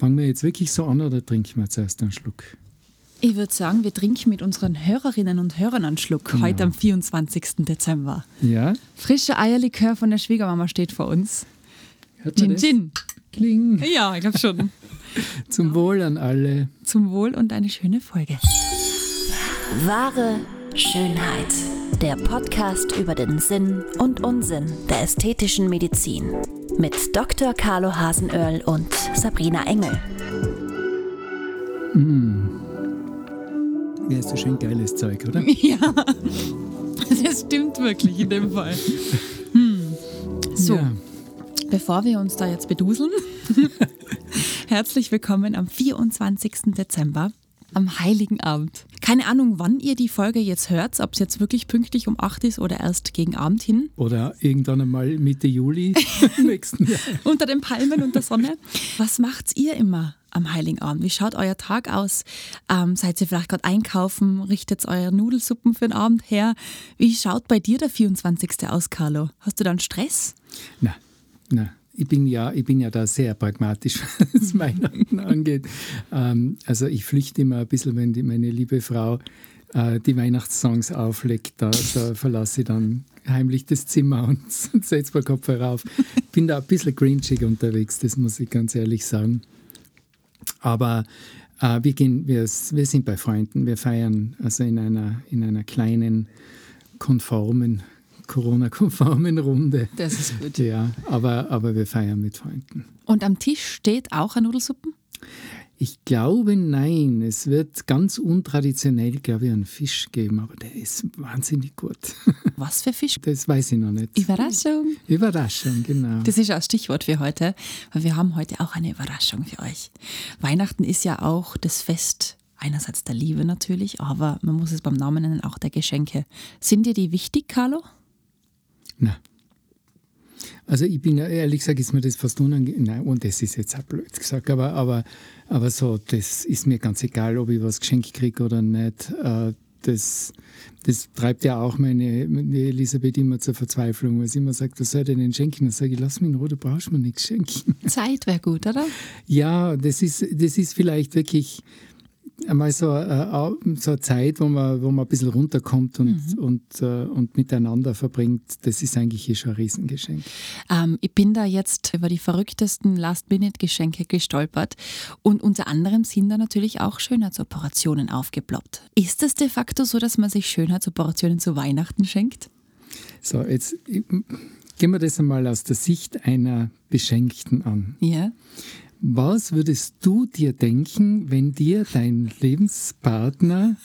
Fangen wir jetzt wirklich so an oder trinken wir zuerst einen Schluck? Ich würde sagen, wir trinken mit unseren Hörerinnen und Hörern einen Schluck Genau. heute am 24. Dezember. Ja? Frischer Eierlikör von der Schwiegermama steht vor uns. Hört man Gin das? Gin. Kling. Ja, ich glaube schon. Zum Wohl an alle. Zum Wohl und eine schöne Folge. Wahre Schönheit. Der Podcast über den Sinn und Unsinn der ästhetischen Medizin. Mit Dr. Carlo Hasenöhrl und Sabrina Engel. Ja, ist so schön geiles Zeug, oder? Ja, das stimmt wirklich in dem Fall. Hm. So, Ja. bevor wir uns da jetzt beduseln, herzlich willkommen am 24. Dezember, am Heiligen Abend. Keine Ahnung, wann ihr die Folge jetzt hört, ob es jetzt wirklich pünktlich um 8 ist oder erst gegen Abend hin. Oder irgendwann einmal Mitte Juli nächsten Jahr. unter den Palmen und der Sonne. Was macht ihr immer am Heiligen Abend? Wie schaut euer Tag aus? Ähm, seid ihr vielleicht gerade einkaufen? Richtet eure Nudelsuppen für den Abend her? Wie schaut bei dir der 24. aus, Carlo? Hast du dann Stress? Na, na. Ich bin, ja, ich bin ja da sehr pragmatisch, was Weihnachten angeht. Ähm, also ich flüchte immer ein bisschen, wenn die, meine liebe Frau äh, die Weihnachtssongs auflegt, da, da verlasse ich dann heimlich das Zimmer und setze mir Kopfhörer auf. Ich bin da ein bisschen grinchig unterwegs, das muss ich ganz ehrlich sagen. Aber äh, wir, gehen, wir, wir sind bei Freunden, wir feiern also in einer, in einer kleinen, konformen, Corona-konformen Runde. Das ist gut. Ja, aber, aber wir feiern mit Freunden. Und am Tisch steht auch eine Nudelsuppen? Ich glaube, nein. Es wird ganz untraditionell, glaube ich, einen Fisch geben, aber der ist wahnsinnig gut. Was für Fisch? Das weiß ich noch nicht. Überraschung. Überraschung, genau. Das ist auch das Stichwort für heute, weil wir haben heute auch eine Überraschung für euch. Weihnachten ist ja auch das Fest einerseits der Liebe natürlich, aber man muss es beim Namen nennen, auch der Geschenke. Sind dir die wichtig, Carlo? Na. Also ich bin ehrlich gesagt, ist mir das fast unangenehm. Nein, und das ist jetzt auch blöd gesagt, aber, aber, aber so, das ist mir ganz egal, ob ich was geschenkt kriege oder nicht. Äh, Das, das treibt ja auch meine, meine Elisabeth immer zur Verzweiflung, weil sie immer sagt, was soll ich denn denn schenken? Dann sage ich, lass mich in Ruhe, du brauchst mir nichts schenken. Zeit wäre gut, oder? Ja, das ist, das ist vielleicht wirklich einmal so, äh, so eine Zeit, wo man, wo man ein bisschen runterkommt und, und, äh, und miteinander verbringt. Das ist eigentlich eh schon ein Riesengeschenk. Ähm, ich bin da jetzt über die verrücktesten Last-Minute-Geschenke gestolpert und unter anderem sind da natürlich auch Schönheitsoperationen aufgeploppt. Ist es de facto so, dass man sich Schönheitsoperationen zu Weihnachten schenkt? So, jetzt gehen wir das einmal aus der Sicht einer Beschenkten an. Ja. Was würdest du dir denken, wenn dir dein Lebenspartner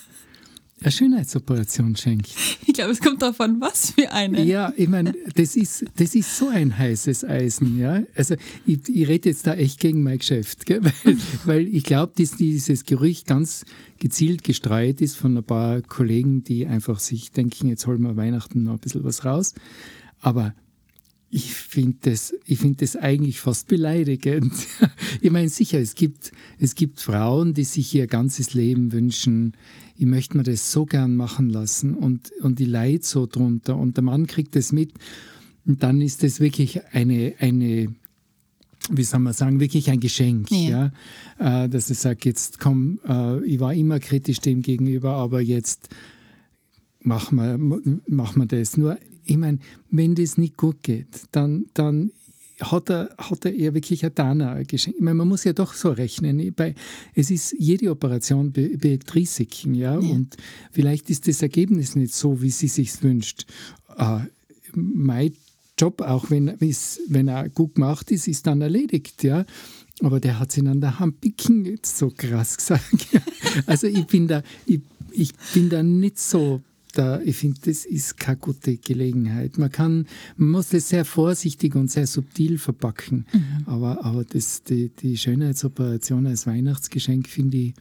eine Schönheitsoperation schenkt? Ich glaube, es kommt darauf an, was für eine. Ja, ich meine, das ist, das ist so ein heißes Eisen, ja. Also ich, ich rede jetzt da echt gegen mein Geschäft, gell? Weil, weil ich glaube, dass dieses Gerücht ganz gezielt gestreut ist von ein paar Kollegen, die einfach sich denken, jetzt holen wir Weihnachten noch ein bisschen was raus. Aber ich finde das, ich find das eigentlich fast beleidigend. Ich meine, sicher, es gibt, es gibt Frauen, die sich ihr ganzes Leben wünschen, ich möchte mir das so gern machen lassen und, und die leid so drunter und der Mann kriegt das mit und dann ist das wirklich eine, eine wie soll man sagen, wirklich ein Geschenk, Ja. ja, Äh, dass ich sage, jetzt komm, äh, ich war immer kritisch dem gegenüber, aber jetzt machen wir, machen wir das. Nur, ich meine, wenn das nicht gut geht, dann, dann hat er, hat er eher wirklich ein Dana geschenkt. Ich meine, man muss ja doch so rechnen. Bei, es ist, jede Operation birgt Risiken, ja? und vielleicht ist das Ergebnis nicht so, wie sie sich wünscht. Äh, mein Job, auch wenn, wenn er gut gemacht ist, ist dann erledigt, ja. Aber der hat sich an der Handpicken jetzt so krass gesagt. ja. Also ich bin da, ich, ich bin da nicht so da, ich finde, das ist keine gute Gelegenheit. Man kann, man muss das sehr vorsichtig und sehr subtil verpacken. Aber, aber das, die, die Schönheitsoperation als Weihnachtsgeschenk finde ich,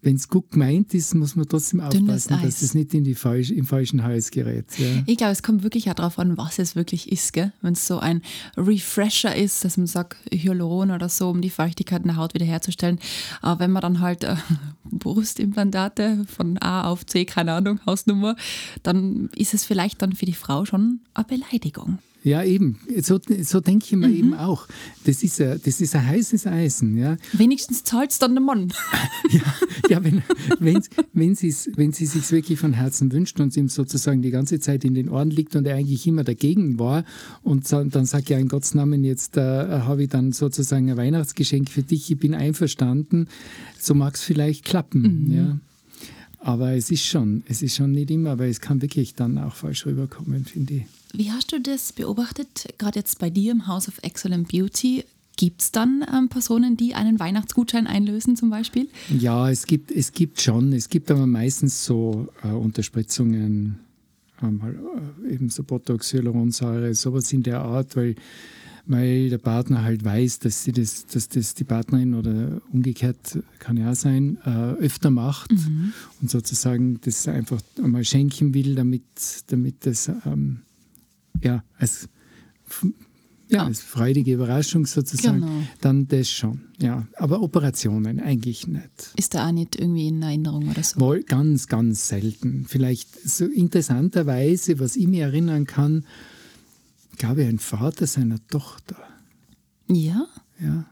wenn es gut gemeint ist, muss man trotzdem aufpassen, dass es nicht in die falsch, im falschen Hals gerät. Ja. Ich glaube, es kommt wirklich auch darauf an, was es wirklich ist. Wenn es so ein Refresher ist, dass man sagt, Hyaluron oder so, um die Feuchtigkeit in der Haut wiederherzustellen. Aber wenn man dann halt äh, Brustimplantate von A auf C, keine Ahnung, Hausnummer, dann ist es vielleicht dann für die Frau schon eine Beleidigung. Ja, eben. So, so denke ich mir mhm. eben auch. Das ist, ein, das ist ein heißes Eisen. Ja. Wenigstens zahlt es dann der Mann. ja, ja wenn, wenn, wenn, wenn sie sich wirklich von Herzen wünscht und es ihm sozusagen die ganze Zeit in den Ohren liegt und er eigentlich immer dagegen war und dann sagt ja in Gottes Namen, jetzt äh, habe ich dann sozusagen ein Weihnachtsgeschenk für dich, ich bin einverstanden, so mag es vielleicht klappen. Mhm. Ja. Aber es ist schon, es ist schon nicht immer, aber es kann wirklich dann auch falsch rüberkommen, finde ich. Wie hast du das beobachtet, gerade jetzt bei dir im House of Excellent Beauty? Gibt es dann ähm, Personen, die einen Weihnachtsgutschein einlösen zum Beispiel? Ja, es gibt, es gibt schon. Es gibt aber meistens so äh, Unterspritzungen, ähm, äh, eben so Botox, Hyaluronsäure, sowas in der Art, weil weil der Partner halt weiß, dass, sie das, dass das die Partnerin oder umgekehrt kann ja sein, äh, öfter macht mhm. und sozusagen das einfach einmal schenken will, damit, damit das ähm, ja, als, ja, als freudige Überraschung sozusagen, genau. dann das schon. Ja, aber Operationen eigentlich nicht. Ist da auch nicht irgendwie in Erinnerung oder so? Wohl, ganz, ganz selten. Vielleicht so interessanterweise, was ich mir erinnern kann, glaube ich, ein Vater seiner Tochter. Ja? Ja.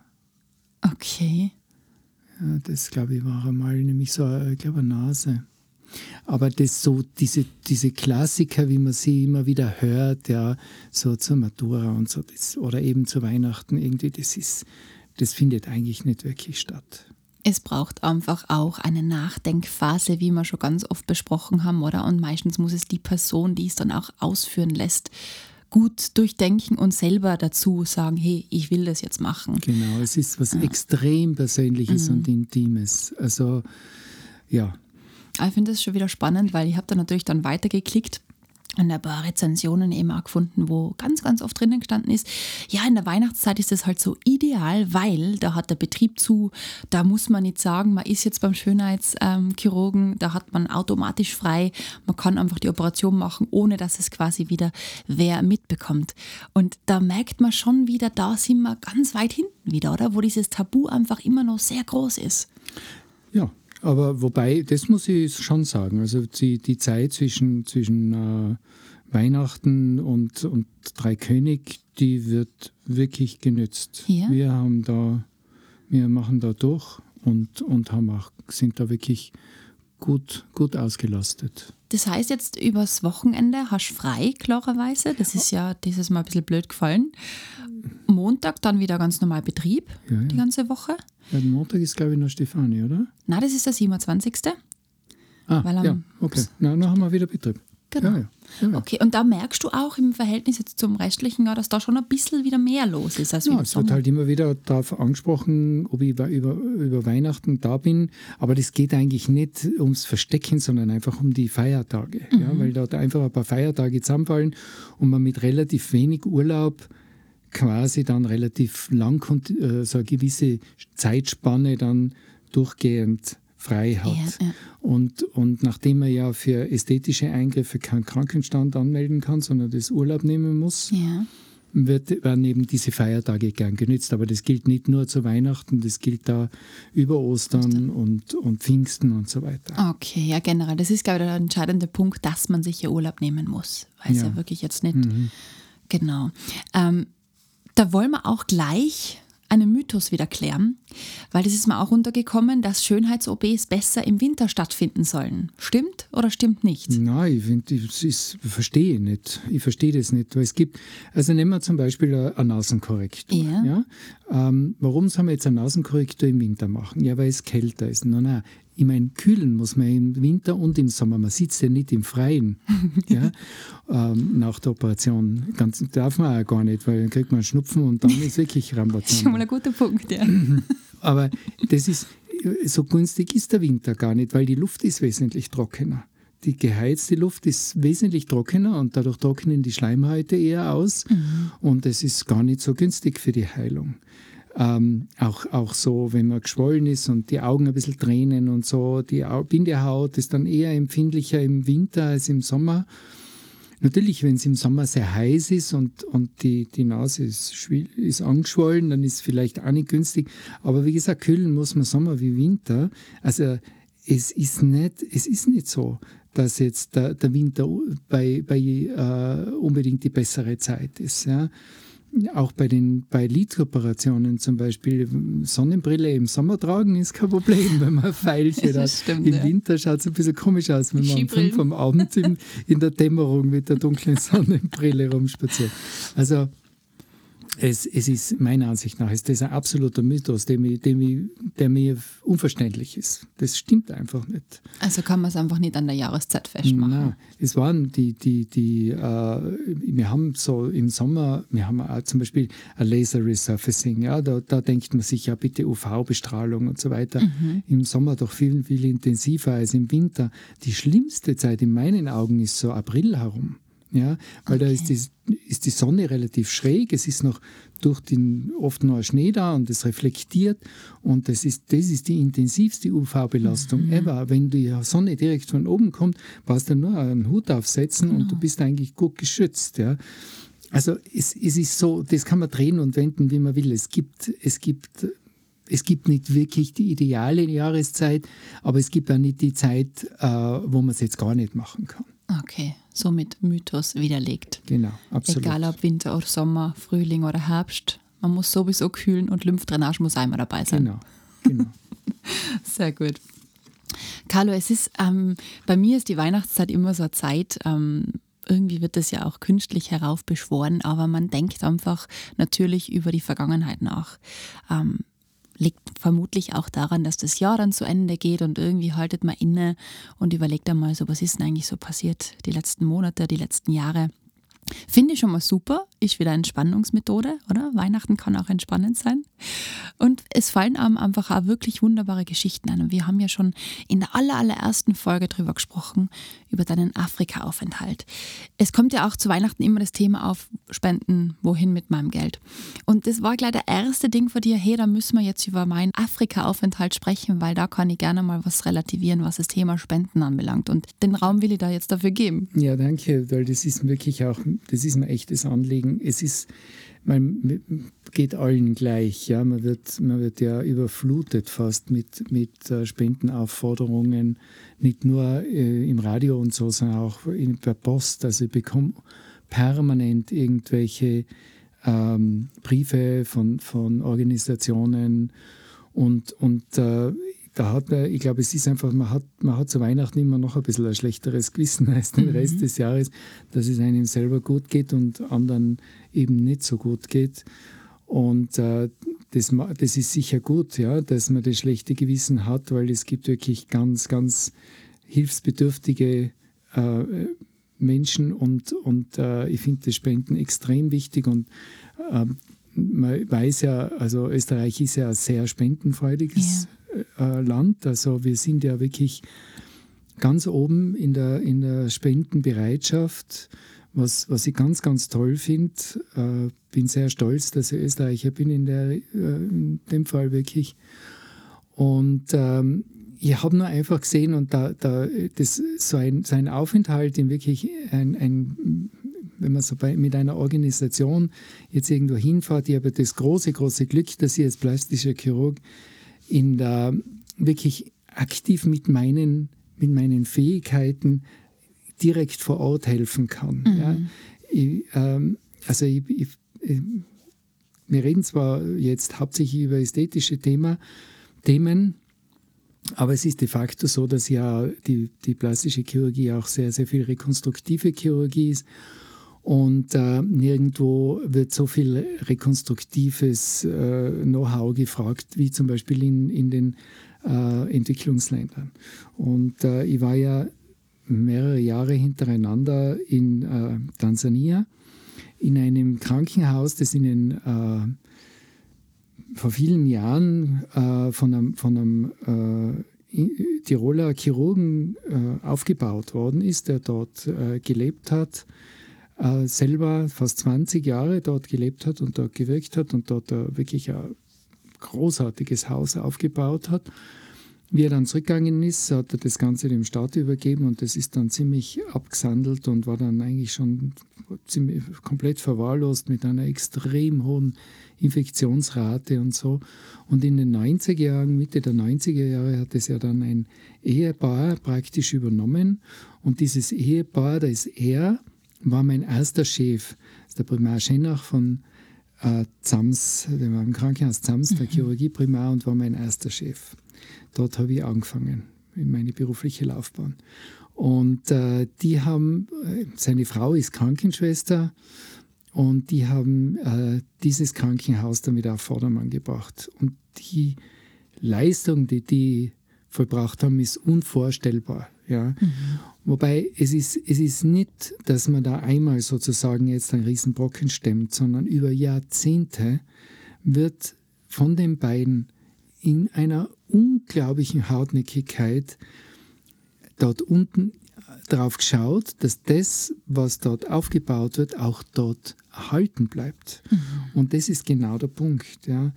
Okay. Ja, das glaube ich war einmal nämlich so, ich glaube, eine Nase. Aber das so, diese, diese Klassiker, wie man sie immer wieder hört, ja, so zur Matura und so, das, oder eben zu Weihnachten, irgendwie, das ist, das findet eigentlich nicht wirklich statt. Es braucht einfach auch eine Nachdenkphase, wie wir schon ganz oft besprochen haben, oder? Und meistens muss es die Person, die es dann auch ausführen lässt, gut durchdenken und selber dazu sagen, hey, ich will das jetzt machen. Genau, es ist was ja. extrem Persönliches mhm. und Intimes. Also ja. Ich finde das schon wieder spannend, weil ich habe da natürlich dann weitergeklickt und ein paar Rezensionen eben auch gefunden, wo ganz, ganz oft drinnen gestanden ist, ja, in der Weihnachtszeit ist das halt so ideal, weil da hat der Betrieb zu, da muss man nicht sagen, man ist jetzt beim Schönheitschirurgen, da hat man automatisch frei, man kann einfach die Operation machen, ohne dass es quasi wieder wer mitbekommt. Und da merkt man schon wieder, da sind wir ganz weit hinten wieder, oder? Wo dieses Tabu einfach immer noch sehr groß ist. Ja, aber wobei, das muss ich schon sagen, also die, die Zeit zwischen, zwischen äh, Weihnachten und, und Dreikönig, die wird wirklich genützt. Ja. Wir haben da, wir machen da durch und, und haben auch, sind da wirklich gut, gut ausgelastet. Das heißt jetzt übers Wochenende hast du frei, klarerweise. Das ist ja dieses Mal ein bisschen blöd gefallen. Montag dann wieder ganz normal Betrieb, ja, ja. die ganze Woche. Ja, Montag ist, glaube ich, noch Stefanie, oder? Nein, das ist der 27. Ah, ja, okay. Na, dann haben wir wieder Betrieb. Genau. Ja, ja. Okay, und da merkst du auch im Verhältnis jetzt zum restlichen Jahr, dass da schon ein bisschen wieder mehr los ist als ja, Es wird halt immer wieder darauf angesprochen, ob ich über, über Weihnachten da bin. Aber das geht eigentlich nicht ums Verstecken, sondern einfach um die Feiertage. Mhm. Ja, weil dort einfach ein paar Feiertage zusammenfallen und man mit relativ wenig Urlaub quasi dann relativ lang äh, so eine gewisse Zeitspanne dann durchgehend frei hat. Ja, ja. Und, und nachdem man ja für ästhetische Eingriffe keinen Krankenstand anmelden kann, sondern das Urlaub nehmen muss, ja. wird, werden eben diese Feiertage gern genützt. Aber das gilt nicht nur zu Weihnachten, das gilt da über Ostern und, und Pfingsten und so weiter. Okay, ja generell. Das ist, glaube ich, der entscheidende Punkt, dass man sich ja Urlaub nehmen muss. Weil es ja. wirklich jetzt nicht... Mhm. Genau. Ähm, da wollen wir auch gleich einen Mythos wieder klären, weil das ist mir auch untergekommen, dass Schönheits-OPs besser im Winter stattfinden sollen. Stimmt oder stimmt nicht? Nein, ich, find, ich verstehe nicht. Ich verstehe das nicht, weil es gibt, also nehmen wir zum Beispiel eine Nasenkorrektur. Ja. ja? Ähm, warum soll man jetzt eine Nasenkorrektur im Winter machen? Ja, weil es kälter ist. Nein, nein, ich meine, kühlen muss man im Winter und im Sommer. Man sitzt ja nicht im Freien ja, ähm, nach der Operation. Ganz, darf man auch gar nicht, weil dann kriegt man Schnupfen und dann ist wirklich Rambazamba. Schon mal ein guter Punkt, ja. Aber das ist, so günstig ist der Winter gar nicht, weil die Luft ist wesentlich trockener. Die geheizte Luft ist wesentlich trockener und dadurch trocknen die Schleimhäute eher aus mhm. und es ist gar nicht so günstig für die Heilung. Ähm, auch, auch so, wenn man geschwollen ist und die Augen ein bisschen tränen und so. Die Bindehaut ist dann eher empfindlicher im Winter als im Sommer. Natürlich, wenn es im Sommer sehr heiß ist und, und die, die Nase ist, ist angeschwollen, dann ist es vielleicht auch nicht günstig. Aber wie gesagt, kühlen muss man Sommer wie Winter. Also es ist nicht, es ist nicht so, dass jetzt der, der Winter bei, bei äh, unbedingt die bessere Zeit ist. Ja auch bei den bei Lidkooperationen zum Beispiel Sonnenbrille im Sommer tragen ist kein Problem, wenn man Pfeilchen hat. Stimmt, Im ja. Winter schaut es ein bisschen komisch aus, wenn man um fünf am Abend in, in der Dämmerung mit der dunklen Sonnenbrille rumspaziert. Also es, es ist meiner Ansicht nach ist das ein absoluter Mythos, der mir, der, mir, der mir unverständlich ist. Das stimmt einfach nicht. Also kann man es einfach nicht an der Jahreszeit festmachen. Nein, es waren die, die, die, äh, wir haben so im Sommer, wir haben auch zum Beispiel ein Laser Resurfacing, ja, da, da denkt man sich ja bitte UV-Bestrahlung und so weiter. Mhm. Im Sommer doch viel, viel intensiver als im Winter. Die schlimmste Zeit in meinen Augen ist so April herum. Ja, weil okay. da ist die, ist die Sonne relativ schräg, es ist noch durch den oft noch Schnee da und es reflektiert und das ist, das ist die intensivste UV-Belastung mhm. ever. Wenn die Sonne direkt von oben kommt, brauchst du nur einen Hut aufsetzen genau. und du bist eigentlich gut geschützt. Ja. Also es, es ist so, das kann man drehen und wenden, wie man will. Es gibt, es gibt es gibt nicht wirklich die ideale Jahreszeit, aber es gibt auch nicht die Zeit, äh, wo man es jetzt gar nicht machen kann. Okay, somit Mythos widerlegt. Genau, absolut. Egal ob Winter oder Sommer, Frühling oder Herbst, man muss sowieso kühlen und Lymphdrainage muss einmal dabei sein. Genau, genau. Sehr gut. Carlo, es ist, ähm, bei mir ist die Weihnachtszeit immer so eine Zeit, ähm, irgendwie wird das ja auch künstlich heraufbeschworen, aber man denkt einfach natürlich über die Vergangenheit nach. Ähm, liegt vermutlich auch daran, dass das Jahr dann zu Ende geht und irgendwie haltet man inne und überlegt einmal so, was ist denn eigentlich so passiert die letzten Monate, die letzten Jahre. Finde ich schon mal super. Ist wieder Entspannungsmethode, oder? Weihnachten kann auch entspannend sein. Und es fallen einem einfach auch wirklich wunderbare Geschichten ein. Und wir haben ja schon in der aller, allerersten Folge drüber gesprochen, über deinen Afrika-Aufenthalt. Es kommt ja auch zu Weihnachten immer das Thema auf, Spenden, wohin mit meinem Geld. Und das war gleich der erste Ding von dir, hey, da müssen wir jetzt über meinen Afrika-Aufenthalt sprechen, weil da kann ich gerne mal was relativieren, was das Thema Spenden anbelangt. Und den Raum will ich da jetzt dafür geben. Ja, danke, weil das ist wirklich auch das ist mir echtes Anliegen. Es ist, man geht allen gleich, ja. Man wird, man wird ja überflutet fast mit, mit äh, Spendenaufforderungen, nicht nur äh, im Radio und so, sondern auch in, per Post. Also ich bekomme permanent irgendwelche ähm, Briefe von, von Organisationen und, und äh, da hat man, ich glaube, es ist einfach, man hat, man hat zu Weihnachten immer noch ein bisschen ein schlechteres Gewissen als den mhm. Rest des Jahres, dass es einem selber gut geht und anderen eben nicht so gut geht. Und äh, das, das ist sicher gut, ja, dass man das schlechte Gewissen hat, weil es gibt wirklich ganz, ganz hilfsbedürftige äh, Menschen und, und äh, ich finde das Spenden extrem wichtig und ähm, man weiß ja, also Österreich ist ja ein sehr spendenfreudiges äh, Land. Also wir sind ja wirklich ganz oben in der, in der Spendenbereitschaft, was, was ich ganz, ganz toll finde. Äh, bin sehr stolz, dass ich Österreicher bin in, der, äh, in dem Fall wirklich. Und ähm, ich habe nur einfach gesehen und da, da das, so, ein, so ein Aufenthalt in wirklich ein, ein wenn man so bei, mit einer Organisation jetzt irgendwo hinfährt, ich habe das große, große Glück, dass ich als plastischer Chirurg in der, wirklich aktiv mit meinen, mit meinen Fähigkeiten direkt vor Ort helfen kann. Mhm. Ja. Ich, ähm, also ich, ich, wir reden zwar jetzt hauptsächlich über ästhetische Thema, Themen, aber es ist de facto so, dass ja die, die plastische Chirurgie auch sehr, sehr viel rekonstruktive Chirurgie ist und äh, nirgendwo wird so viel rekonstruktives äh, Know-how gefragt, wie zum Beispiel in, in den äh, Entwicklungsländern. Und äh, ich war ja mehrere Jahre hintereinander in äh, Tansania in einem Krankenhaus, das in den äh, vor vielen Jahren von einem, von einem Tiroler Chirurgen aufgebaut worden ist, der dort gelebt hat äh, selber fast 20 Jahre dort gelebt hat und dort gewirkt hat und dort äh, wirklich ein großartiges Haus aufgebaut hat. wie er dann zurückgegangen ist, hat er das Ganze dem Staat übergeben und das ist dann ziemlich abgesandelt und war dann eigentlich schon ziemlich komplett verwahrlost mit einer extrem hohen Infektionsrate und so. Und in den 90er Jahren, Mitte der 90er Jahre, hat es ja dann ein Ehepaar praktisch übernommen. Und dieses Ehepaar, da ist er, war mein erster Chef. Der Primar Schenach von äh, Zams, der war im Krankenhaus Zams, der mhm. Chirurgie-Primar und war mein erster Chef. Dort habe ich angefangen in meine berufliche Laufbahn. Und äh, die haben, äh, seine Frau ist Krankenschwester und die haben äh, dieses Krankenhaus damit auf Vordermann gebracht. Und die Leistung, die die vollbracht haben, ist unvorstellbar. Ja? Mhm. Wobei es ist, es ist nicht, dass man da einmal sozusagen jetzt einen Riesenbrocken stemmt, sondern über Jahrzehnte wird von den beiden in einer unglaublichen Hartnäckigkeit dort unten darauf geschaut, dass das, was dort aufgebaut wird, auch dort erhalten bleibt. Mhm. Und das ist genau der Punkt. Ja.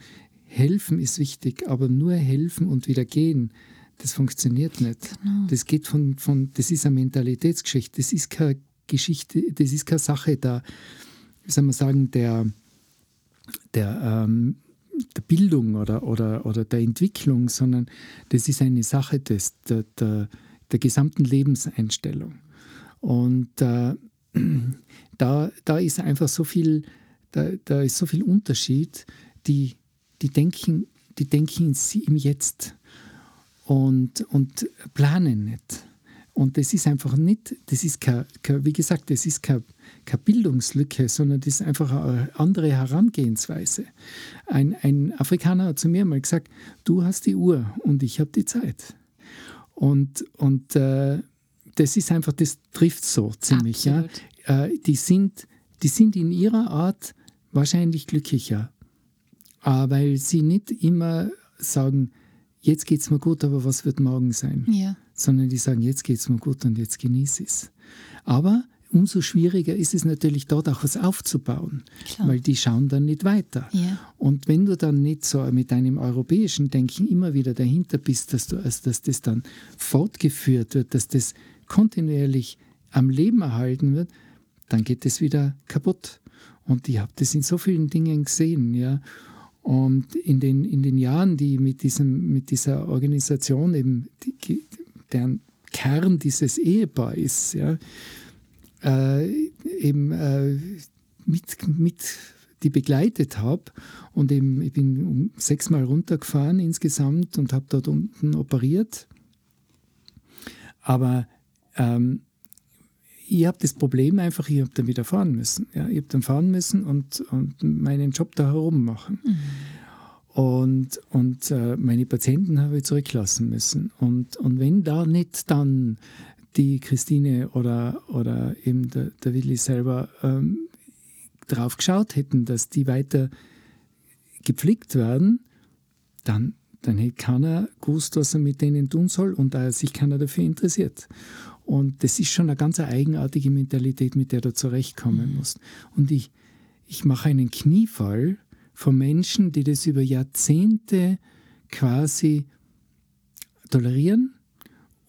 Helfen ist wichtig, aber nur helfen und wieder gehen, das funktioniert nicht. Genau. Das geht von, von, das ist eine Mentalitätsgeschichte, das ist keine Geschichte, das ist keine Sache der, wie soll man sagen, der, der, ähm, der Bildung oder, oder, oder der Entwicklung, sondern das ist eine Sache des, der, der, der gesamten Lebenseinstellung. Und äh, da, da ist einfach so viel, da, da ist so viel Unterschied, die, die denken, die denken im Jetzt und, und planen nicht. Und das ist einfach nicht, das ist kein, kein wie gesagt, das ist keine, keine Bildungslücke, sondern das ist einfach eine andere Herangehensweise. Ein, ein Afrikaner hat zu mir mal gesagt, du hast die Uhr und ich habe die Zeit. Und, und äh, das ist einfach, das trifft so ziemlich. Ja? Äh, die, sind, die sind in ihrer Art wahrscheinlich glücklicher, äh, weil sie nicht immer sagen, jetzt geht es mir gut, aber was wird morgen sein? Ja. Sondern die sagen, jetzt geht es mir gut und jetzt genieße es. Aber umso schwieriger ist es natürlich dort auch was aufzubauen, Klar. weil die schauen dann nicht weiter. Ja. Und wenn du dann nicht so mit deinem europäischen Denken immer wieder dahinter bist, dass, du, also dass das dann fortgeführt wird, dass das kontinuierlich am Leben erhalten wird, dann geht es wieder kaputt. Und ich habe das in so vielen Dingen gesehen. Ja. Und in den, in den Jahren, die mit, diesem, mit dieser Organisation eben, die, deren Kern dieses Ehepaar ist, ja, äh, eben äh, mit, mit die begleitet habe. Und eben, ich bin sechsmal runtergefahren insgesamt und habe dort unten operiert. Aber ähm, ich habe das Problem einfach, ich habe dann wieder fahren müssen. Ja, ich habe dann fahren müssen und, und meinen Job da herum machen. Mhm. Und, und äh, meine Patienten habe ich zurücklassen müssen. Und, und wenn da nicht dann die Christine oder, oder eben der, der Willi selber ähm, drauf geschaut hätten, dass die weiter gepflegt werden, dann, dann hätte keiner gewusst, was er mit denen tun soll und da sich keiner dafür interessiert. Und das ist schon eine ganz eigenartige Mentalität, mit der du zurechtkommen mhm. musst. Und ich, ich mache einen Kniefall von Menschen, die das über Jahrzehnte quasi tolerieren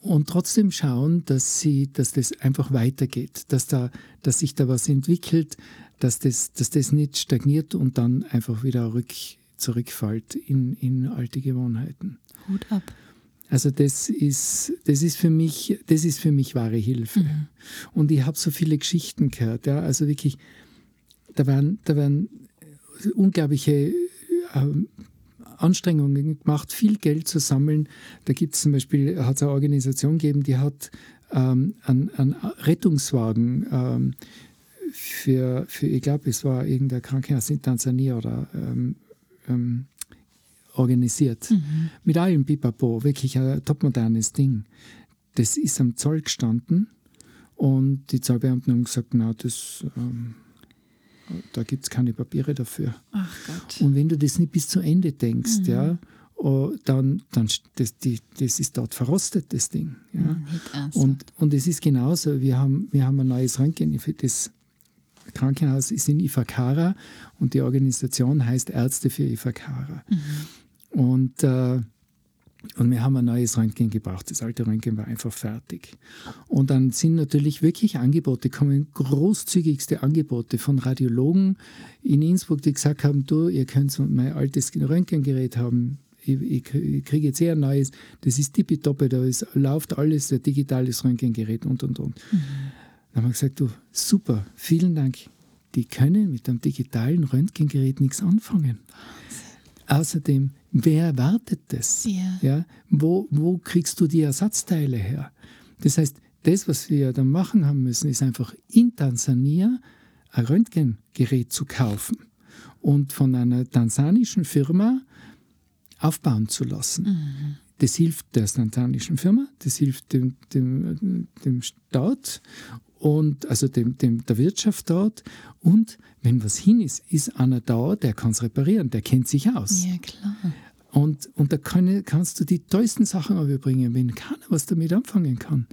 und trotzdem schauen, dass, sie, dass das einfach weitergeht, dass, da, dass sich da was entwickelt, dass das, dass das nicht stagniert und dann einfach wieder rück, zurückfällt in, in alte Gewohnheiten. Hut ab. Also das ist, das ist für mich, das ist für mich wahre Hilfe. Mhm. Und ich habe so viele Geschichten gehört. Ja, also wirklich, da waren, da waren unglaubliche äh, Anstrengungen gemacht, viel Geld zu sammeln. Da gibt es zum Beispiel, hat es eine Organisation gegeben, die hat ähm, einen, einen, Rettungswagen ähm, für, für, ich glaube, es war irgendein Krankenhaus in Tansania oder ähm, ähm, organisiert. Mhm. Mit allem Pipapo, wirklich ein topmodernes Ding. Das ist am Zoll gestanden und die Zollbeamten haben gesagt, na, das ähm, da gibt es keine Papiere dafür. Ach Gott. Und wenn du das nicht bis zu Ende denkst, mhm. ja, oh, dann, dann das, die, das ist dort verrostet, das Ding. Ja. Mhm, und, und es ist genauso, wir haben, wir haben ein neues Röntgen für das Krankenhaus ist in Ifakara und die Organisation heißt Ärzte für Ifakara. Mhm. Und äh, Und wir haben ein neues Röntgen gebraucht. Das alte Röntgen war einfach fertig. Und dann sind natürlich wirklich Angebote, kommen großzügigste Angebote von Radiologen in Innsbruck, die gesagt haben, du, ihr könnt mein altes Röntgengerät haben, ich, ich, ich kriege jetzt eher ein neues, das ist tippitoppe, da ist, läuft alles, ein digitales Röntgengerät und, und, und. Mhm. Dann haben wir gesagt, du, super, vielen Dank. Die können mit einem digitalen Röntgengerät nichts anfangen. Außerdem, wer erwartet das? Yeah. Ja, wo, wo kriegst du die Ersatzteile her? Das heißt, das, was wir dann machen haben müssen, ist einfach in Tansania ein Röntgengerät zu kaufen und von einer tansanischen Firma aufbauen zu lassen. Mhm. Das hilft der tansanischen Firma, das hilft dem, dem, dem Staat und also dem, dem, der Wirtschaft dort. Und wenn was hin ist, ist einer da, der kann es reparieren, der kennt sich aus. Ja, klar. Und, und da kann, kannst du die tollsten Sachen überbringen, wenn keiner was damit anfangen kann.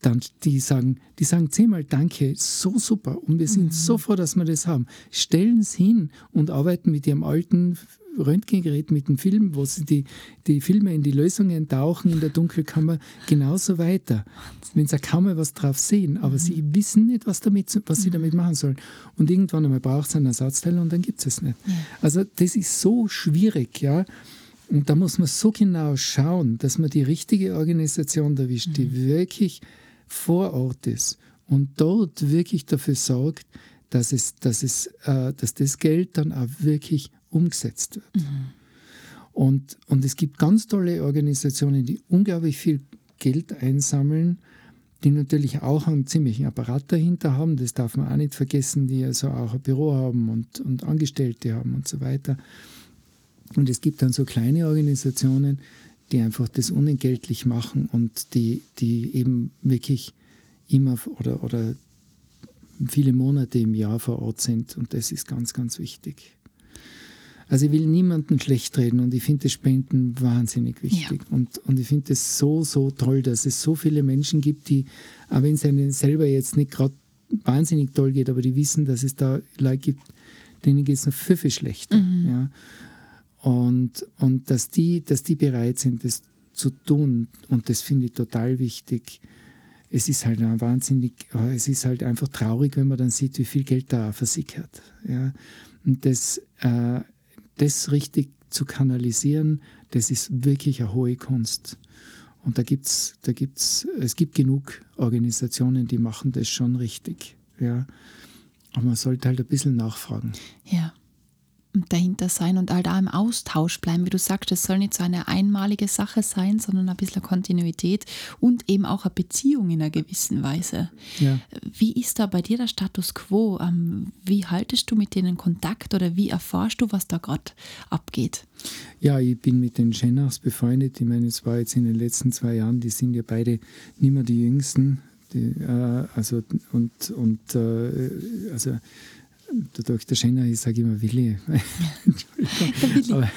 Dann die sagen, die sagen zehnmal Danke, so super und wir sind mhm. so froh, dass wir das haben. Stellen es hin und arbeiten mit ihrem alten Röntgengerät mit dem Film, wo sie die, die Filme in die Lösungen tauchen in der Dunkelkammer, genauso weiter. Wenn sie kaum mal was drauf sehen, aber mhm. sie wissen nicht, was, damit, was sie mhm. damit machen sollen. Und irgendwann einmal braucht es einen Ersatzteil und dann gibt es es nicht. Ja. Also das ist so schwierig, ja. Und da muss man so genau schauen, dass man die richtige Organisation erwischt, mhm. die wirklich vor Ort ist und dort wirklich dafür sorgt, dass, es, dass, es, äh, dass das Geld dann auch wirklich umgesetzt wird. Mhm. Und, und es gibt ganz tolle Organisationen, die unglaublich viel Geld einsammeln, die natürlich auch einen ziemlichen Apparat dahinter haben. Das darf man auch nicht vergessen, die also auch ein Büro haben und, und Angestellte haben und so weiter. Und es gibt dann so kleine Organisationen, die einfach das unentgeltlich machen und die, die eben wirklich immer oder, oder viele Monate im Jahr vor Ort sind. Und das ist ganz, ganz wichtig. Also ich will niemanden schlecht reden und ich finde das Spenden wahnsinnig wichtig. Ja. Und, und ich finde es so, so toll, dass es so viele Menschen gibt, die, auch wenn es ihnen selber jetzt nicht gerade wahnsinnig toll geht, aber die wissen, dass es da Leute gibt, denen geht es noch viel, viel schlechter. Mhm. Ja. Und, und dass, die, dass die bereit sind, das zu tun. Und das finde ich total wichtig. Es ist halt wahnsinnig, es ist halt einfach traurig, wenn man dann sieht, wie viel Geld da versickert. Ja. Und das äh, das richtig zu kanalisieren, das ist wirklich eine hohe Kunst. Und da gibt's, da gibt's, es gibt genug Organisationen, die machen das schon richtig. Ja. Aber man sollte halt ein bisschen nachfragen. Ja dahinter sein und all da im Austausch bleiben. Wie du sagst, es soll nicht so eine einmalige Sache sein, sondern ein bisschen Kontinuität und eben auch eine Beziehung in einer gewissen Weise. Ja. Wie ist da bei dir der Status quo? Ähm, wie haltest du mit denen Kontakt oder wie erfährst du, was da gerade abgeht? Ja, ich bin mit den Schennachs befreundet. Ich meine, es war jetzt in den letzten zwei Jahren, die sind ja beide nicht mehr die Jüngsten. Die, äh, also und, und äh, also der Dr. Schenner, ich sage immer Willi. Entschuldigung. Aber,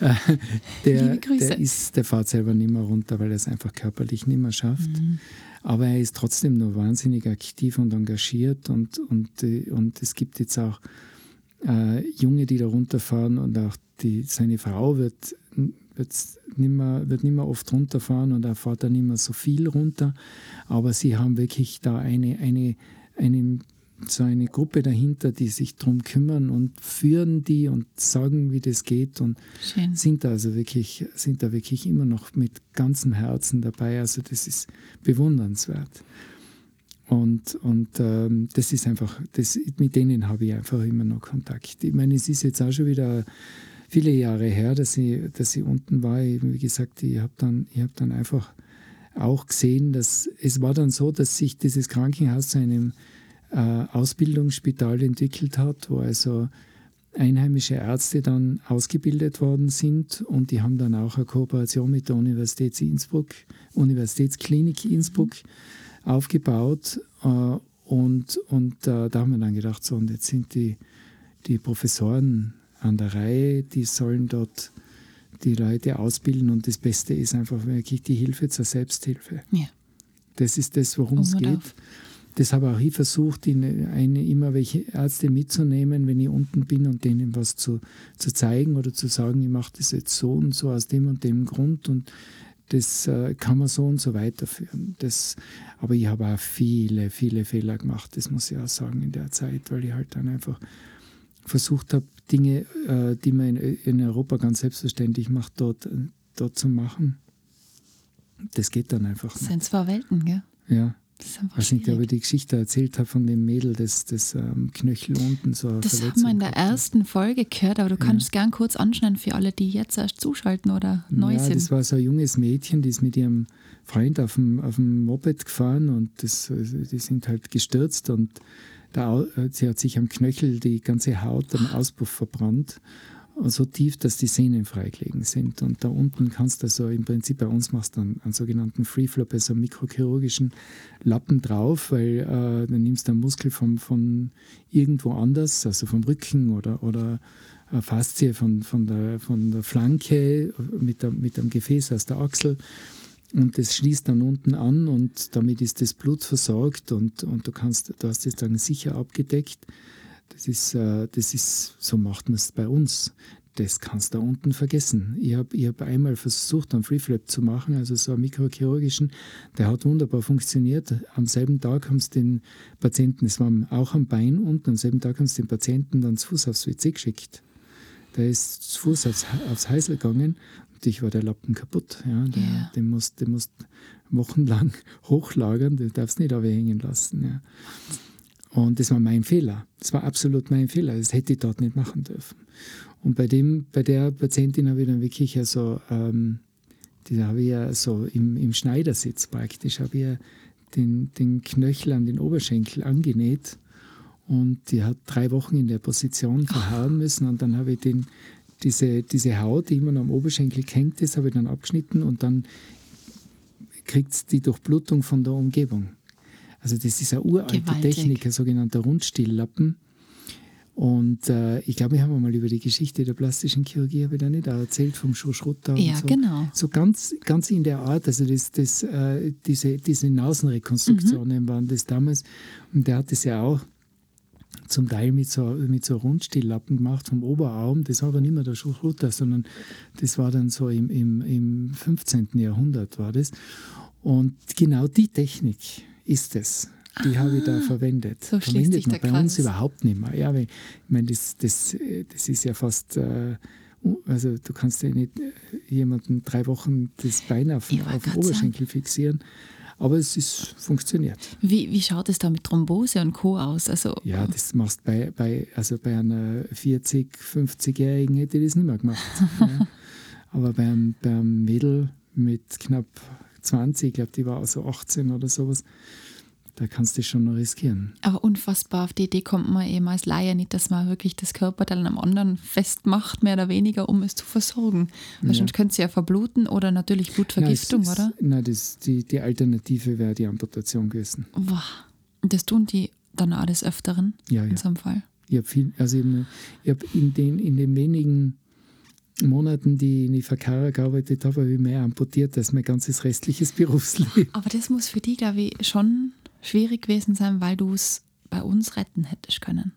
äh, der, der, ist, der fährt selber nicht mehr runter, weil er es einfach körperlich nicht mehr schafft. Mhm. Aber er ist trotzdem noch wahnsinnig aktiv und engagiert und, und, äh, und es gibt jetzt auch äh, Junge, die da runterfahren und auch die, seine Frau wird, wird, nicht mehr, wird nicht mehr oft runterfahren und er fährt dann nicht mehr so viel runter. Aber sie haben wirklich da eine, eine, einen so eine Gruppe dahinter, die sich darum kümmern und führen die und sagen, wie das geht und Schön. sind da also wirklich, sind da wirklich immer noch mit ganzem Herzen dabei. Also das ist bewundernswert. Und, und ähm, das ist einfach, das, mit denen habe ich einfach immer noch Kontakt. Ich meine, es ist jetzt auch schon wieder viele Jahre her, dass ich, dass ich unten war. Ich, wie gesagt, ich habe dann, hab dann einfach auch gesehen, dass es war dann so, dass sich dieses Krankenhaus zu einem Ausbildungsspital entwickelt hat, wo also einheimische Ärzte dann ausgebildet worden sind und die haben dann auch eine Kooperation mit der Universität Innsbruck, Universitätsklinik Innsbruck aufgebaut äh, und, und äh, da haben wir dann gedacht, so und jetzt sind die, die Professoren an der Reihe, die sollen dort die Leute ausbilden und das Beste ist einfach wirklich die Hilfe zur Selbsthilfe. Ja. Das ist das, worum es geht. Das habe auch ich versucht, in eine, immer welche Ärzte mitzunehmen, wenn ich unten bin und denen was zu, zu zeigen oder zu sagen, ich mache das jetzt so und so aus dem und dem Grund und das äh, kann man so und so weiterführen. Das, aber ich habe auch viele, viele Fehler gemacht, das muss ich auch sagen in der Zeit, weil ich halt dann einfach versucht habe, Dinge, äh, die man in, Europa ganz selbstverständlich macht, dort, dort zu machen. Das geht dann einfach nicht. Das sind zwei Welten, gell? Ja. Ich ob ich die Geschichte erzählt habe von dem Mädel, das, das ähm, Knöchel unten so Das haben wir in der ersten Folge gehört, aber du kannst ja. gern kurz anschneiden für alle, die jetzt erst zuschalten oder neu ja, sind. Das war so ein junges Mädchen, die ist mit ihrem Freund auf dem, auf dem Moped gefahren und das, die sind halt gestürzt und da, sie hat sich am Knöchel die ganze Haut am Auspuff verbrannt so tief, dass die Sehnen freigelegen sind. Und da unten kannst du also im Prinzip bei uns machst du einen, einen sogenannten Free Flop, also einen mikrochirurgischen Lappen drauf, weil äh, dann nimmst du einen Muskel vom, von irgendwo anders, also vom Rücken oder, oder eine Faszie von, von, der, von der Flanke mit, der, mit einem Gefäß aus der Achsel. Und das schließt dann unten an und damit ist das Blut versorgt und, und du kannst, du hast es dann sicher abgedeckt. Das ist, äh, das ist, so macht man es bei uns. Das kannst du da unten vergessen. Ich habe ich hab einmal versucht, einen Freeflap zu machen, also so einen mikrochirurgischen. Der hat wunderbar funktioniert. Am selben Tag haben sie den Patienten, es war auch am Bein unten, am selben Tag haben sie den Patienten dann zu Fuß aufs WC geschickt. Der ist zu Fuß aufs, aufs Heisel gegangen und ich war der Lappen kaputt. Ja, der, yeah. Den musst du musst wochenlang hochlagern, den darfst du nicht hängen lassen. Ja. Und das war mein Fehler. Das war absolut mein Fehler. Das hätte ich dort nicht machen dürfen. Und bei dem, bei der Patientin habe ich dann wirklich also, ähm, die habe ich ja so im, im Schneidersitz praktisch, habe ich ja den, den Knöchel an den Oberschenkel angenäht. Und die hat drei Wochen in der Position verharren müssen. Und dann habe ich den, diese, diese Haut, die immer noch am Oberschenkel hängt ist, habe ich dann abgeschnitten und dann kriegt die Durchblutung von der Umgebung. Also das ist eine uralte Gewaltig. Technik, ein sogenannter Rundstiellappen. Und äh, ich glaube, wir haben mal über die Geschichte der plastischen Chirurgie, habe ich da nicht auch erzählt, vom Schrutter. Ja, so. genau. So ganz, ganz in der Art, also das, das, äh, diese, diese Nasenrekonstruktionen mhm. waren das damals. Und der hat das ja auch zum Teil mit so, mit so Rundstiellappen gemacht vom Oberarm. Das war aber nicht mehr der Schrutter, sondern das war dann so im, im, im 15. Jahrhundert war das. Und genau die Technik ist es. Die ah, habe ich da verwendet. So Verwendet man bei Kreis. uns überhaupt nicht mehr. Ja, weil, ich meine, das, das, das ist ja fast, äh, also du kannst ja nicht äh, jemanden drei Wochen das Bein auf, ja, auf den Oberschenkel fixieren. Aber es ist funktioniert. Wie, wie schaut es da mit Thrombose und Co. aus? Also, ja, das machst bei, bei, also bei einer 40-, 50-Jährigen hätte ich das nicht mehr gemacht. ja. Aber beim, beim Mädel mit knapp 20, ich glaube, die war also 18 oder sowas. Da kannst du schon noch riskieren. Aber unfassbar, auf die Idee kommt man eben als Laie nicht, dass man wirklich das Körperteil am anderen festmacht, mehr oder weniger, um es zu versorgen. Weil ja. sonst könnte es ja verbluten oder natürlich Blutvergiftung, nein, ist, oder? Nein, das, die, die Alternative wäre die Amputation gewesen. Wow. Das tun die dann auch des Öfteren ja, ja. in so einem Fall? Ich habe viel, also ich habe in den, in den wenigen Monaten, die ich in Ifakara gearbeitet habe, habe ich mehr amputiert als mein ganzes restliches Berufsleben. Aber das muss für dich, glaube ich, schon schwierig gewesen sein, weil du es bei uns retten hättest können.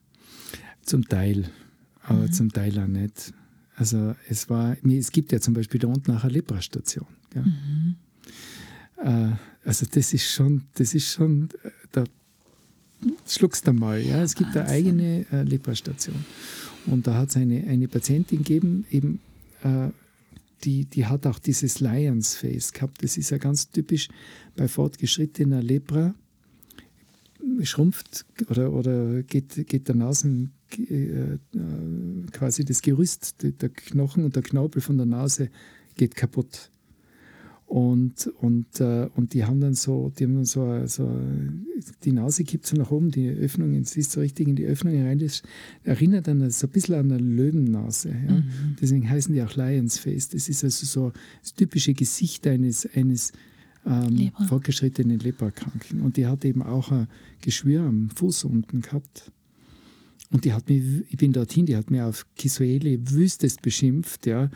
Zum Teil, aber mhm. zum Teil auch nicht. Also es war, es gibt ja zum Beispiel da unten eine Lepra-Station. Mhm. Äh, also das ist schon, das ist schon, äh, da schluckst du mal. Ja? Es gibt Wahnsinn. eine eigene äh, Lepra-Station. Und da hat es eine, eine Patientin gegeben, eben, äh, die, die hat auch dieses Lions Face gehabt. Das ist ja ganz typisch bei fortgeschrittener Lepra. Schrumpft oder, oder geht, geht der Nasen äh, quasi das Gerüst, der Knochen und der Knorpel von der Nase geht kaputt. Und, und, äh, und die haben dann so, die haben dann so, so die Nase kippt so nach oben, die Öffnung, es ist so richtig in die Öffnung rein, das erinnert dann so ein bisschen an eine Löwennase. Ja? Mhm. Deswegen heißen die auch Lions Face. Das ist also so das typische Gesicht eines, eines ähm, fortgeschrittenen Leberkranken. Und die hat eben auch ein Geschwür am Fuß unten gehabt. Und die hat mich, ich bin dorthin, die hat mir auf Kisuele wüstest beschimpft, ja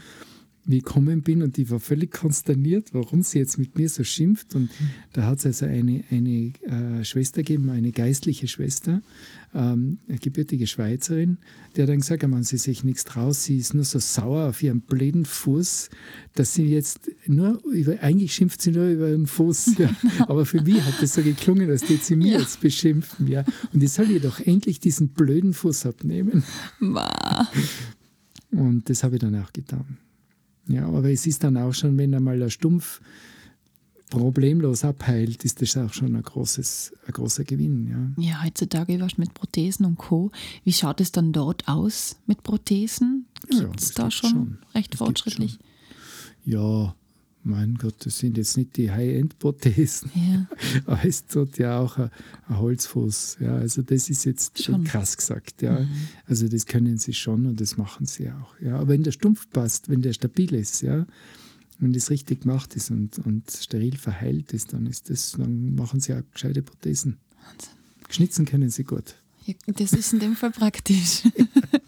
gekommen bin und ich war völlig konsterniert, warum sie jetzt mit mir so schimpft. Und da hat es also eine, eine äh, Schwester gegeben, eine geistliche Schwester, ähm, eine gebürtige Schweizerin, die hat dann gesagt, man sie sich nichts traut, sie ist nur so sauer auf ihren blöden Fuß, dass sie jetzt nur, über, eigentlich schimpft sie nur über ihren Fuß. Ja. Aber für mich hat das so geklungen, dass die sie mir ja. jetzt beschimpfen. Ja. Und ich soll ihr doch endlich diesen blöden Fuß abnehmen. Und das habe ich dann auch getan. Ja, aber es ist dann auch schon, wenn einmal der Stumpf problemlos abheilt, ist das auch schon ein, großes, ein großer Gewinn. Ja. ja, heutzutage warst mit Prothesen und Co. Wie schaut es dann dort aus mit Prothesen? Gibt es ja, da schon, schon, recht das fortschrittlich? Schon. Ja, mein Gott, das sind jetzt nicht die High-End-Prothesen, ja. aber es tut ja auch ein, ein, Holzfuß. Ja, also das ist jetzt schon krass gesagt. Ja. Mhm. Also das können sie schon und das machen sie auch. Ja. Aber wenn der Stumpf passt, wenn der stabil ist, ja, wenn das richtig gemacht ist und, und steril verheilt ist, dann ist das, dann machen sie auch gescheite Prothesen. Wahnsinn. Schnitzen können sie gut. Ja, das ist in dem Fall praktisch.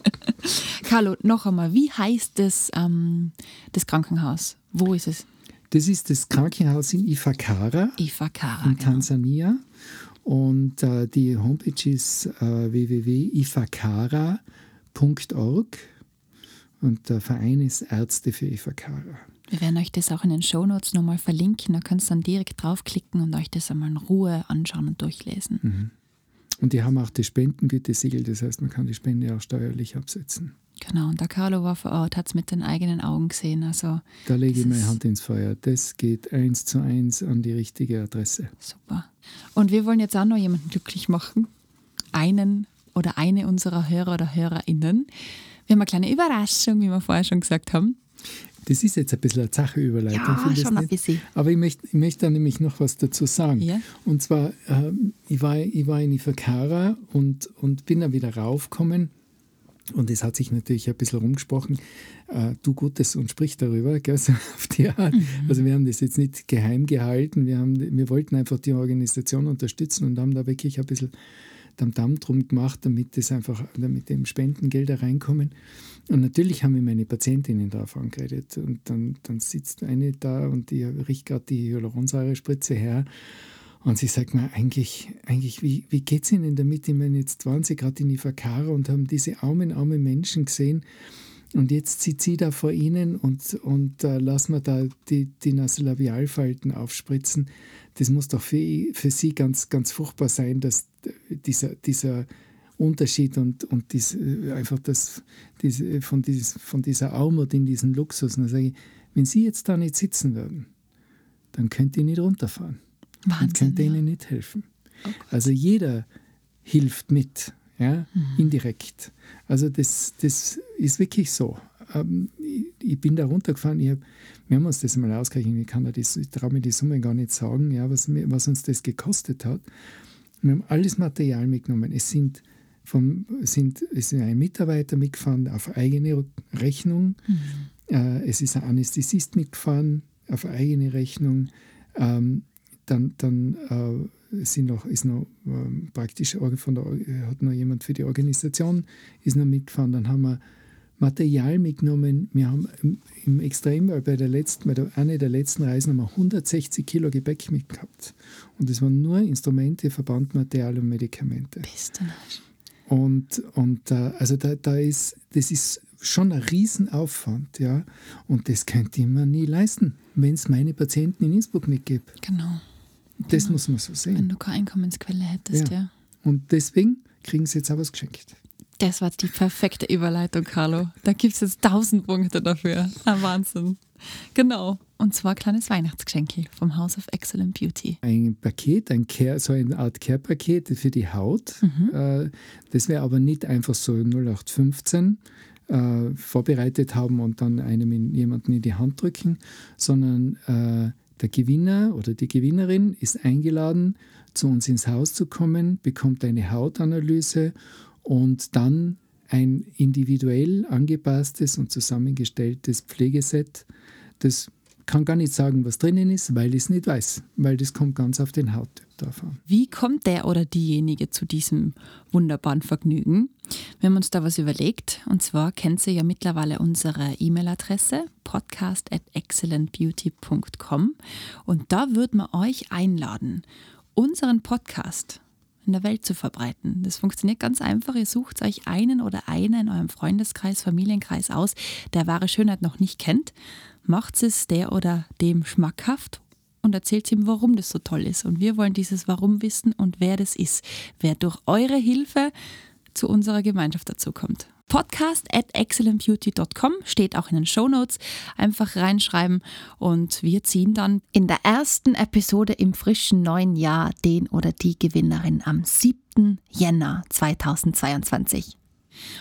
Carlo, noch einmal, wie heißt das, ähm, das Krankenhaus? Wo ist es? Das ist das Krankenhaus in Ifakara, Ifakara in. Tansania. Und äh, die Homepage ist äh, www.ifakara.org und der Verein ist Ärzte für Ifakara. Wir werden euch das auch in den Shownotes nochmal verlinken. Da könnt ihr dann direkt draufklicken und euch das einmal in Ruhe anschauen und durchlesen. Mhm. Und die haben auch das Spendengütesiegel, das heißt, man kann die Spende auch steuerlich absetzen. Genau, und der Carlo war vor Ort, hat es mit den eigenen Augen gesehen. Also da lege ich meine Hand ins Feuer. Das geht eins zu eins an die richtige Adresse. Super. Und wir wollen jetzt auch noch jemanden glücklich machen. Einen oder eine unserer Hörer oder HörerInnen. Wir haben eine kleine Überraschung, wie wir vorher schon gesagt haben. Das ist jetzt ein bisschen eine Sacheüberleitung. Ja, schon ein bisschen. Aber ich möchte, ich möchte da nämlich noch was dazu sagen. Ja. Und zwar, äh, ich, war, ich war in Ifakara und, und bin dann wieder raufgekommen und es hat sich natürlich ein bisschen rumgesprochen, äh, du Gutes und sprich darüber, gell, so auf die Art. Mhm. Also wir haben das jetzt nicht geheim gehalten, wir, haben, wir wollten einfach die Organisation unterstützen und haben da wirklich ein bisschen Damm drum gemacht, damit das einfach, damit dem Spendengelder reinkommen. Und natürlich haben wir meine Patientinnen darauf angeredet. Und dann, dann sitzt eine da und die riecht gerade die Hyaluronsäure-Spritze her und sie sagt mir, eigentlich, eigentlich wie, wie geht es Ihnen damit? Ich meine, jetzt waren Sie gerade in Ifakara und haben diese armen, armen Menschen gesehen. Und jetzt sitzt sie da vor Ihnen und, und äh, lassen wir da die, die Nasolabialfalten aufspritzen. Das muss doch für, für Sie ganz, ganz furchtbar sein, dass dieser, dieser Unterschied und, und dies, äh, einfach das, diese, von, dieses, von dieser Armut in diesen Luxus. Und dann sage ich, wenn Sie jetzt da nicht sitzen würden, dann könnt ihr nicht runterfahren. Wahnsinn, und könnte ja. ihnen nicht helfen. Oh also jeder hilft mit, ja, mhm. indirekt. Also das, das ist wirklich so. Ähm, ich, bin da runtergefahren, ich hab, wir haben uns das mal ausgerechnet, ich, kann da das, ich traue mir die Summe gar nicht sagen, ja, was, was uns das gekostet hat. Wir haben alles Material mitgenommen. Es sind, vom, sind, es ist ein Mitarbeiter mitgefahren auf eigene Rechnung. Mhm. Äh, es ist ein Anästhesist mitgefahren auf eigene Rechnung. Ähm, dann, dann äh, sind noch, ist noch äh, praktisch von der, hat noch jemand für die Organisation ist noch mitgefahren. Dann haben wir Material mitgenommen. Wir haben im, im Extrem, bei der letzten, bei der, einer der letzten Reisen haben wir 160 Kilo Gepäck mitgehabt. Und das waren nur Instrumente, Verbandmaterial und Medikamente. Du und, und äh, also da, da ist, das ist schon ein Riesenaufwand, ja. Und das könnte ich mir nie leisten, wenn es meine Patienten in Innsbruck nicht gibt. Genau. Das genau. muss man so sehen. Wenn du keine Einkommensquelle hättest, ja. ja. Und deswegen kriegen sie jetzt auch was geschenkt. Das war die perfekte Überleitung, Carlo. Da gibt es jetzt tausend Punkte dafür. Ein Wahnsinn. Genau. Und zwar ein kleines Weihnachtsgeschenk vom House of Excellent Beauty. Ein Paket, ein Care, so eine Art Care-Paket für die Haut. Mhm. Äh, das wäre aber nicht einfach so 0815 äh, vorbereitet haben und dann einem jemanden in die Hand drücken, sondern äh, der Gewinner oder die Gewinnerin ist eingeladen, zu uns ins Haus zu kommen, bekommt eine Hautanalyse und dann ein individuell angepasstes und zusammengestelltes Pflegeset, das kann gar nicht sagen, was drinnen ist, weil ich es nicht weiß, weil das kommt ganz auf den Hauttyp drauf an. Wie kommt der oder diejenige zu diesem wunderbaren Vergnügen? Wir haben uns da was überlegt und zwar kennt ihr ja mittlerweile unsere E-Mail-Adresse podcast at excellentbeauty.com und da würden wir euch einladen, unseren Podcast in der Welt zu verbreiten. Das funktioniert ganz einfach. Ihr sucht euch einen oder eine in eurem Freundeskreis, Familienkreis aus, der wahre Schönheit noch nicht kennt. Macht es der oder dem schmackhaft und erzählt ihm, warum das so toll ist. Und wir wollen dieses Warum wissen und wer das ist, wer durch eure Hilfe zu unserer Gemeinschaft dazu kommt podcast at excellentbeauty.com steht auch in den Show Notes. Einfach reinschreiben und wir ziehen dann in der ersten Episode im frischen neuen Jahr den oder die Gewinnerin am 7. Jänner 2022.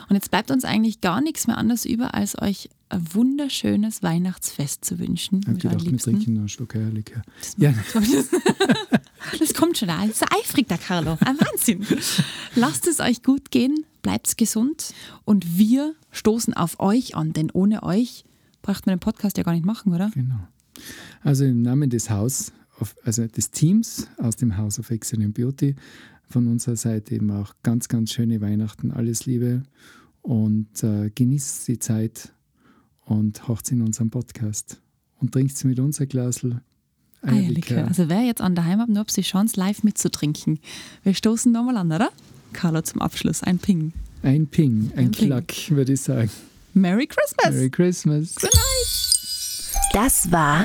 Und jetzt bleibt uns eigentlich gar nichts mehr anders über, als euch ein wunderschönes Weihnachtsfest zu wünschen. Ich gedacht, wir trinken noch einen Schluck Eierlikör. Das, ja. das kommt schon da. So eifrig, der Carlo. Ein Wahnsinn. Lasst es euch gut gehen, bleibt gesund und wir stoßen auf euch an, denn ohne euch braucht man den Podcast ja gar nicht machen, oder? Genau. Also im Namen des Haus, also des Teams aus dem House of Excellent Beauty, von unserer Seite eben auch ganz, ganz schöne Weihnachten, alles Liebe und äh, genießt die Zeit und haucht in unserem Podcast und trinkt mit uns ein Glas Eierlikör. Also wer jetzt an der Heimat nur ob sie Chance live mitzutrinken. Wir stoßen nochmal an, oder? Carlo zum Abschluss, ein Ping. Ein Ping, ein, ein Klack, Ping. würde ich sagen. Merry Christmas. Merry Christmas. Good night. Das war